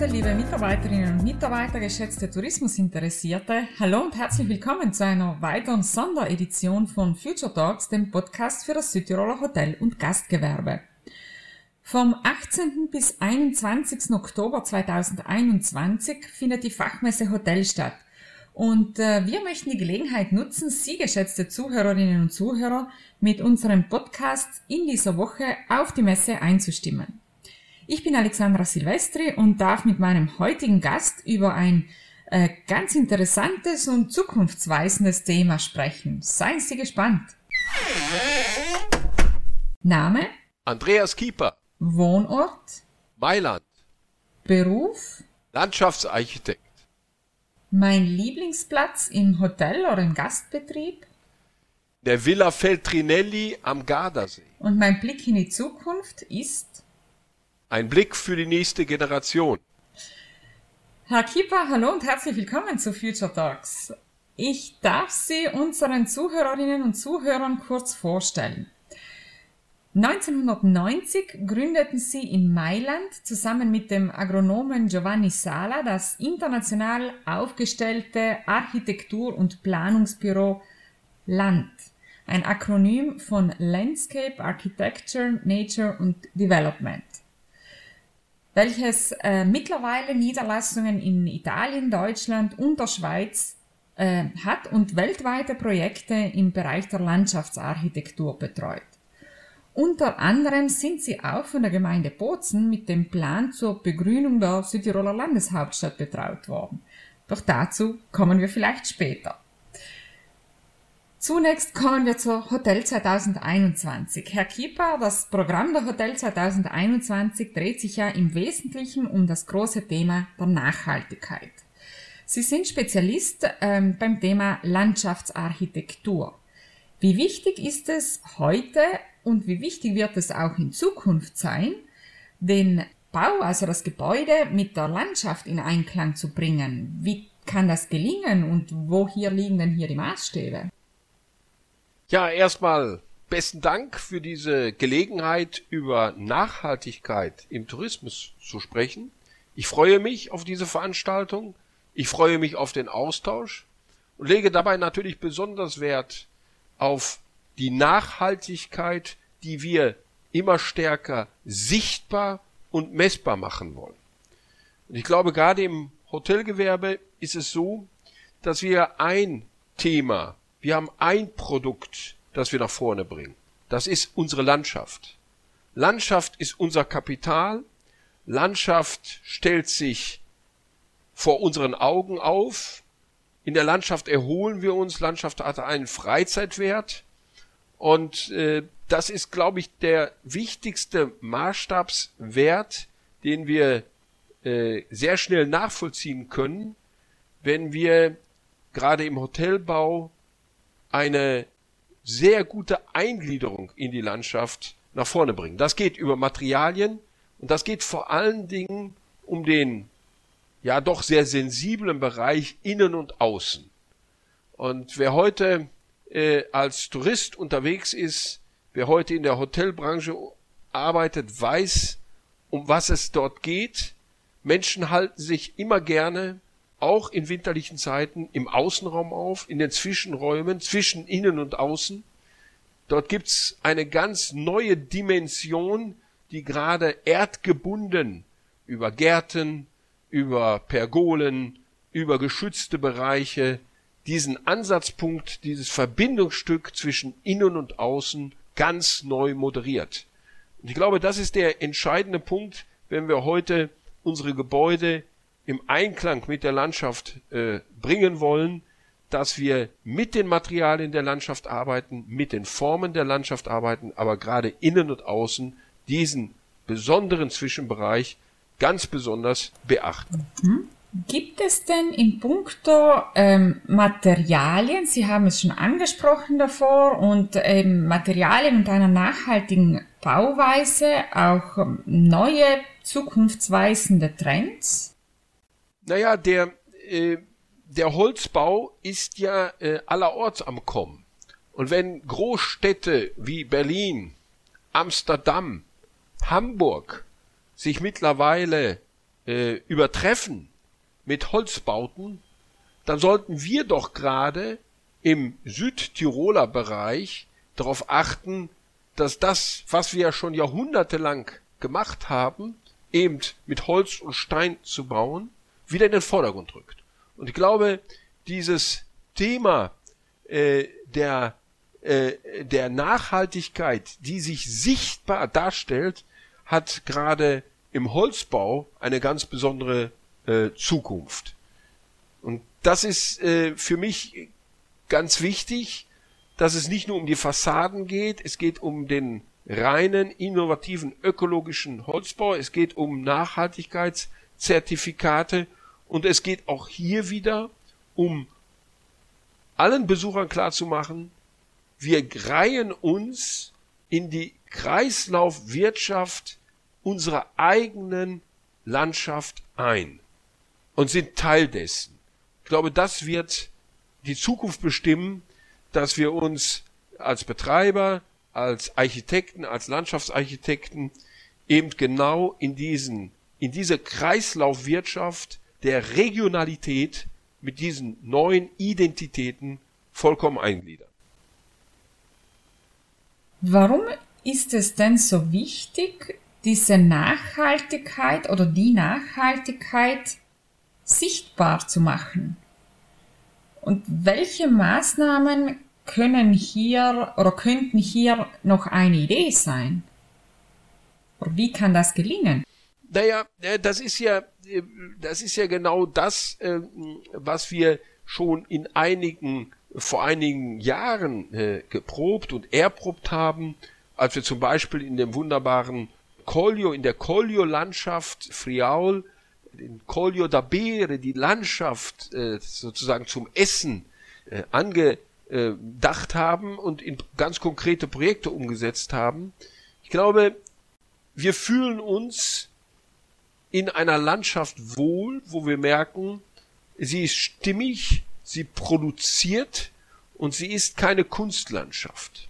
Abend, liebe Mitarbeiterinnen und Mitarbeiter, geschätzte Tourismusinteressierte. Hallo und herzlich willkommen zu einer weiteren Sonderedition von Future Talks, dem Podcast für das Südtiroler Hotel- und Gastgewerbe. Vom 18. bis 21. Oktober 2021 findet die Fachmesse Hotel statt. Und äh, wir möchten die Gelegenheit nutzen, Sie, geschätzte Zuhörerinnen und Zuhörer, mit unserem Podcast in dieser Woche auf die Messe einzustimmen. Ich bin Alexandra Silvestri und darf mit meinem heutigen Gast über ein äh, ganz interessantes und zukunftsweisendes Thema sprechen. Seien Sie gespannt. Name? Andreas Kieper. Wohnort? Mailand. Beruf? Landschaftsarchitekt. Mein Lieblingsplatz im Hotel oder im Gastbetrieb? Der Villa Feltrinelli am Gardasee. Und mein Blick in die Zukunft ist? Ein Blick für die nächste Generation. Herr Kieper, hallo und herzlich willkommen zu Future Talks. Ich darf Sie unseren Zuhörerinnen und Zuhörern kurz vorstellen. 1990 gründeten Sie in Mailand zusammen mit dem Agronomen Giovanni Sala das international aufgestellte Architektur- und Planungsbüro LAND, ein Akronym von Landscape Architecture, Nature und Development welches äh, mittlerweile Niederlassungen in Italien, Deutschland und der Schweiz äh, hat und weltweite Projekte im Bereich der Landschaftsarchitektur betreut. Unter anderem sind sie auch von der Gemeinde Bozen mit dem Plan zur Begrünung der Südtiroler Landeshauptstadt betraut worden. Doch dazu kommen wir vielleicht später. Zunächst kommen wir zur Hotel 2021. Herr Kieper, das Programm der Hotel 2021 dreht sich ja im Wesentlichen um das große Thema der Nachhaltigkeit. Sie sind Spezialist ähm, beim Thema Landschaftsarchitektur. Wie wichtig ist es heute und wie wichtig wird es auch in Zukunft sein, den Bau, also das Gebäude mit der Landschaft in Einklang zu bringen? Wie kann das gelingen und wo hier liegen denn hier die Maßstäbe? Ja, erstmal besten Dank für diese Gelegenheit, über Nachhaltigkeit im Tourismus zu sprechen. Ich freue mich auf diese Veranstaltung. Ich freue mich auf den Austausch und lege dabei natürlich besonders Wert auf die Nachhaltigkeit, die wir immer stärker sichtbar und messbar machen wollen. Und ich glaube, gerade im Hotelgewerbe ist es so, dass wir ein Thema wir haben ein Produkt, das wir nach vorne bringen. Das ist unsere Landschaft. Landschaft ist unser Kapital. Landschaft stellt sich vor unseren Augen auf. In der Landschaft erholen wir uns. Landschaft hat einen Freizeitwert. Und äh, das ist, glaube ich, der wichtigste Maßstabswert, den wir äh, sehr schnell nachvollziehen können, wenn wir gerade im Hotelbau eine sehr gute Eingliederung in die Landschaft nach vorne bringen. Das geht über Materialien und das geht vor allen Dingen um den ja doch sehr sensiblen Bereich innen und außen. Und wer heute äh, als Tourist unterwegs ist, wer heute in der Hotelbranche arbeitet, weiß, um was es dort geht. Menschen halten sich immer gerne auch in winterlichen Zeiten im Außenraum auf, in den Zwischenräumen, zwischen innen und außen. Dort gibt's eine ganz neue Dimension, die gerade erdgebunden über Gärten, über Pergolen, über geschützte Bereiche diesen Ansatzpunkt, dieses Verbindungsstück zwischen innen und außen ganz neu moderiert. Und ich glaube, das ist der entscheidende Punkt, wenn wir heute unsere Gebäude im Einklang mit der Landschaft äh, bringen wollen, dass wir mit den Materialien der Landschaft arbeiten, mit den Formen der Landschaft arbeiten, aber gerade innen und außen diesen besonderen Zwischenbereich ganz besonders beachten. Mhm. Gibt es denn in puncto ähm, Materialien, Sie haben es schon angesprochen davor, und ähm, Materialien und einer nachhaltigen Bauweise auch ähm, neue zukunftsweisende Trends? Naja, der, äh, der Holzbau ist ja äh, allerorts am Kommen. Und wenn Großstädte wie Berlin, Amsterdam, Hamburg sich mittlerweile äh, übertreffen mit Holzbauten, dann sollten wir doch gerade im Südtiroler Bereich darauf achten, dass das, was wir schon jahrhundertelang gemacht haben, eben mit Holz und Stein zu bauen, wieder in den Vordergrund rückt. Und ich glaube, dieses Thema äh, der, äh, der Nachhaltigkeit, die sich sichtbar darstellt, hat gerade im Holzbau eine ganz besondere äh, Zukunft. Und das ist äh, für mich ganz wichtig, dass es nicht nur um die Fassaden geht, es geht um den reinen, innovativen, ökologischen Holzbau, es geht um Nachhaltigkeitszertifikate und es geht auch hier wieder um allen Besuchern klarzumachen, wir reihen uns in die Kreislaufwirtschaft unserer eigenen Landschaft ein und sind Teil dessen. Ich glaube, das wird die Zukunft bestimmen, dass wir uns als Betreiber, als Architekten, als Landschaftsarchitekten eben genau in diesen, in diese Kreislaufwirtschaft der Regionalität mit diesen neuen Identitäten vollkommen eingliedern. Warum ist es denn so wichtig, diese Nachhaltigkeit oder die Nachhaltigkeit sichtbar zu machen? Und welche Maßnahmen können hier oder könnten hier noch eine Idee sein? Oder wie kann das gelingen? Naja, äh, das ist ja, äh, das ist ja genau das, äh, was wir schon in einigen, vor einigen Jahren geprobt und erprobt haben, als wir zum Beispiel in dem wunderbaren Collio, in der Collio-Landschaft Friaul, in Collio da Bere, die Landschaft sozusagen zum Essen angedacht haben und in ganz konkrete Projekte umgesetzt haben. Ich glaube, wir fühlen uns in einer Landschaft wohl, wo wir merken, sie ist stimmig, sie produziert und sie ist keine Kunstlandschaft.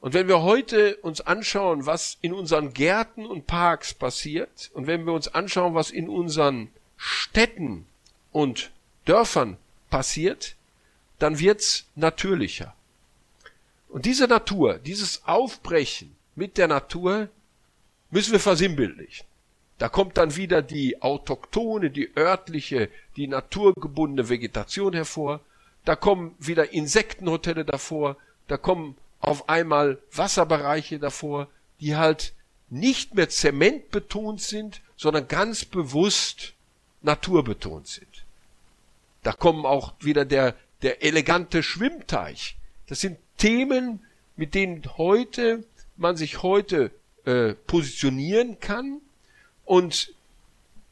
Und wenn wir heute uns anschauen, was in unseren Gärten und Parks passiert, und wenn wir uns anschauen, was in unseren Städten und Dörfern passiert, dann wird's natürlicher. Und diese Natur, dieses Aufbrechen mit der Natur müssen wir versinnbildlichen. Da kommt dann wieder die autochtone, die örtliche, die naturgebundene Vegetation hervor. Da kommen wieder Insektenhotelle davor. Da kommen auf einmal Wasserbereiche davor, die halt nicht mehr zementbetont sind, sondern ganz bewusst naturbetont sind. Da kommen auch wieder der, der elegante Schwimmteich. Das sind Themen, mit denen heute man sich heute äh, positionieren kann und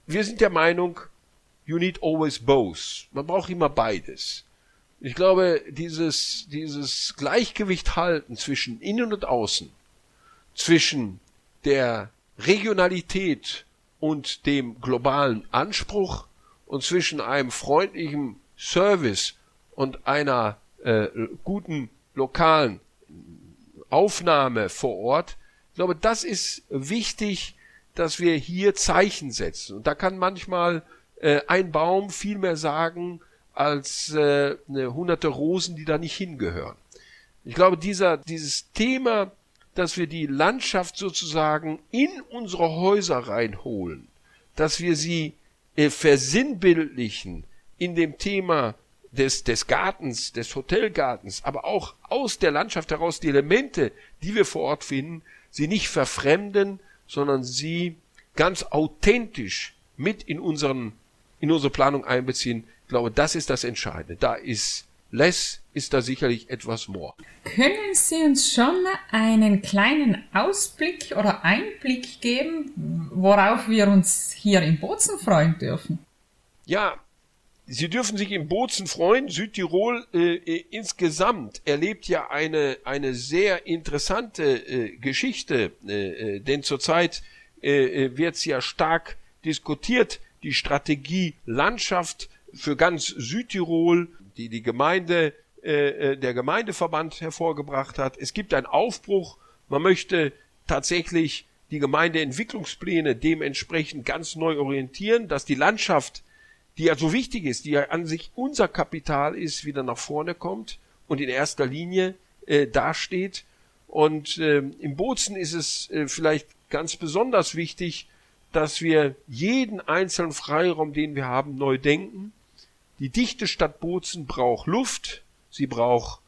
wir sind der Meinung, you need always both. Man braucht immer beides. Ich glaube, dieses, dieses Gleichgewicht halten zwischen innen und außen, zwischen der Regionalität und dem globalen Anspruch und zwischen einem freundlichen Service und einer äh, guten lokalen Aufnahme vor Ort. Ich glaube, das ist wichtig, dass wir hier Zeichen setzen. Und da kann manchmal äh, ein Baum viel mehr sagen als äh, eine hunderte Rosen, die da nicht hingehören. Ich glaube, dieser, dieses Thema, dass wir die Landschaft sozusagen in unsere Häuser reinholen, dass wir sie äh, versinnbildlichen in dem Thema des, des Gartens, des Hotelgartens, aber auch aus der Landschaft heraus die Elemente, die wir vor Ort finden, sie nicht verfremden, sondern sie ganz authentisch mit in unseren, in unsere Planung einbeziehen. Ich glaube, das ist das Entscheidende. Da ist less, ist da sicherlich etwas more. Können Sie uns schon einen kleinen Ausblick oder Einblick geben, worauf wir uns hier in Bozen freuen dürfen? Ja, Sie dürfen sich in Bozen freuen. Südtirol äh, äh, insgesamt erlebt ja eine, eine sehr interessante äh, Geschichte, äh, äh denn zurzeit äh, äh wird ja stark diskutiert, die Strategie Landschaft für ganz Südtirol, die die Gemeinde, äh, der Gemeindeverband hervorgebracht hat. Es gibt einen Aufbruch. Man möchte tatsächlich die Gemeindeentwicklungspläne dementsprechend ganz neu orientieren, dass die Landschaft, die ja so wichtig ist, die ja an sich unser Kapital ist, wieder nach vorne kommt und in erster Linie äh, dasteht. Und äh, im Bozen ist es äh, vielleicht ganz besonders wichtig, dass wir jeden einzelnen Freiraum, den wir haben, neu denken. Die dichte Stadt Bozen braucht Luft, sie braucht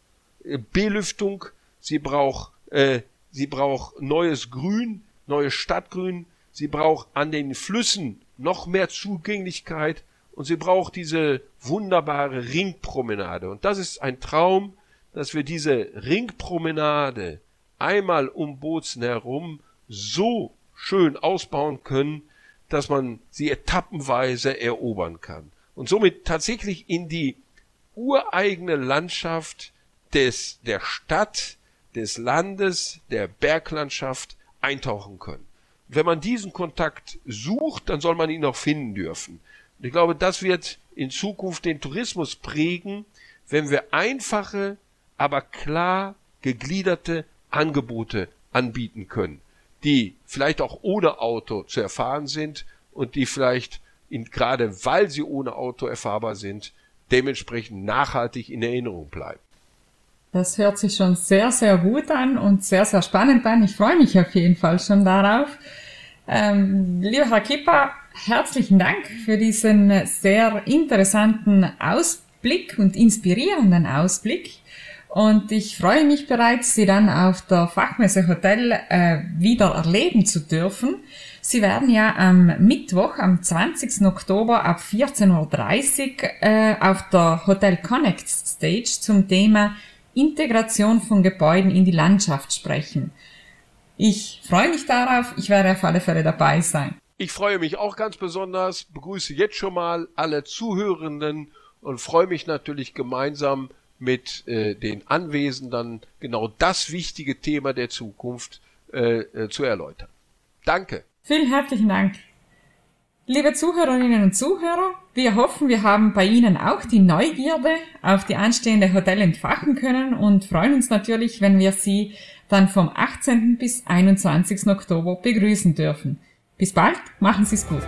äh, Belüftung, sie braucht, äh, sie braucht neues Grün, neues Stadtgrün, sie braucht an den Flüssen noch mehr Zugänglichkeit und sie braucht diese wunderbare Ringpromenade. Und das ist ein Traum, dass wir diese Ringpromenade einmal um Bozen herum so schön ausbauen können, dass man sie etappenweise erobern kann und somit tatsächlich in die ureigene Landschaft des, der Stadt, des Landes, der Berglandschaft eintauchen können. Wenn man diesen Kontakt sucht, dann soll man ihn auch finden dürfen. Und ich glaube, das wird in Zukunft den Tourismus prägen, wenn wir einfache, aber klar gegliederte Angebote anbieten können die vielleicht auch ohne Auto zu erfahren sind und die vielleicht in, gerade weil sie ohne Auto erfahrbar sind, dementsprechend nachhaltig in Erinnerung bleiben. Das hört sich schon sehr, sehr gut an und sehr, sehr spannend an. Ich freue mich auf jeden Fall schon darauf. Ähm, lieber Herr Kipper, herzlichen Dank für diesen sehr interessanten Ausblick und inspirierenden Ausblick. Und ich freue mich bereits, Sie dann auf der Fachmesse Hotel äh, wieder erleben zu dürfen. Sie werden ja am Mittwoch, am 20. Oktober ab 14.30 Uhr äh, auf der Hotel Connect Stage zum Thema Integration von Gebäuden in die Landschaft sprechen. Ich freue mich darauf, ich werde auf alle Fälle dabei sein. Ich freue mich auch ganz besonders, begrüße jetzt schon mal alle Zuhörenden und freue mich natürlich gemeinsam mit äh, den Anwesenden genau das wichtige Thema der Zukunft äh, äh, zu erläutern. Danke. Vielen herzlichen Dank. Liebe Zuhörerinnen und Zuhörer, wir hoffen, wir haben bei Ihnen auch die Neugierde auf die anstehende Hotel entfachen können und freuen uns natürlich, wenn wir Sie dann vom 18. bis 21. Oktober begrüßen dürfen. Bis bald, machen Sie es gut.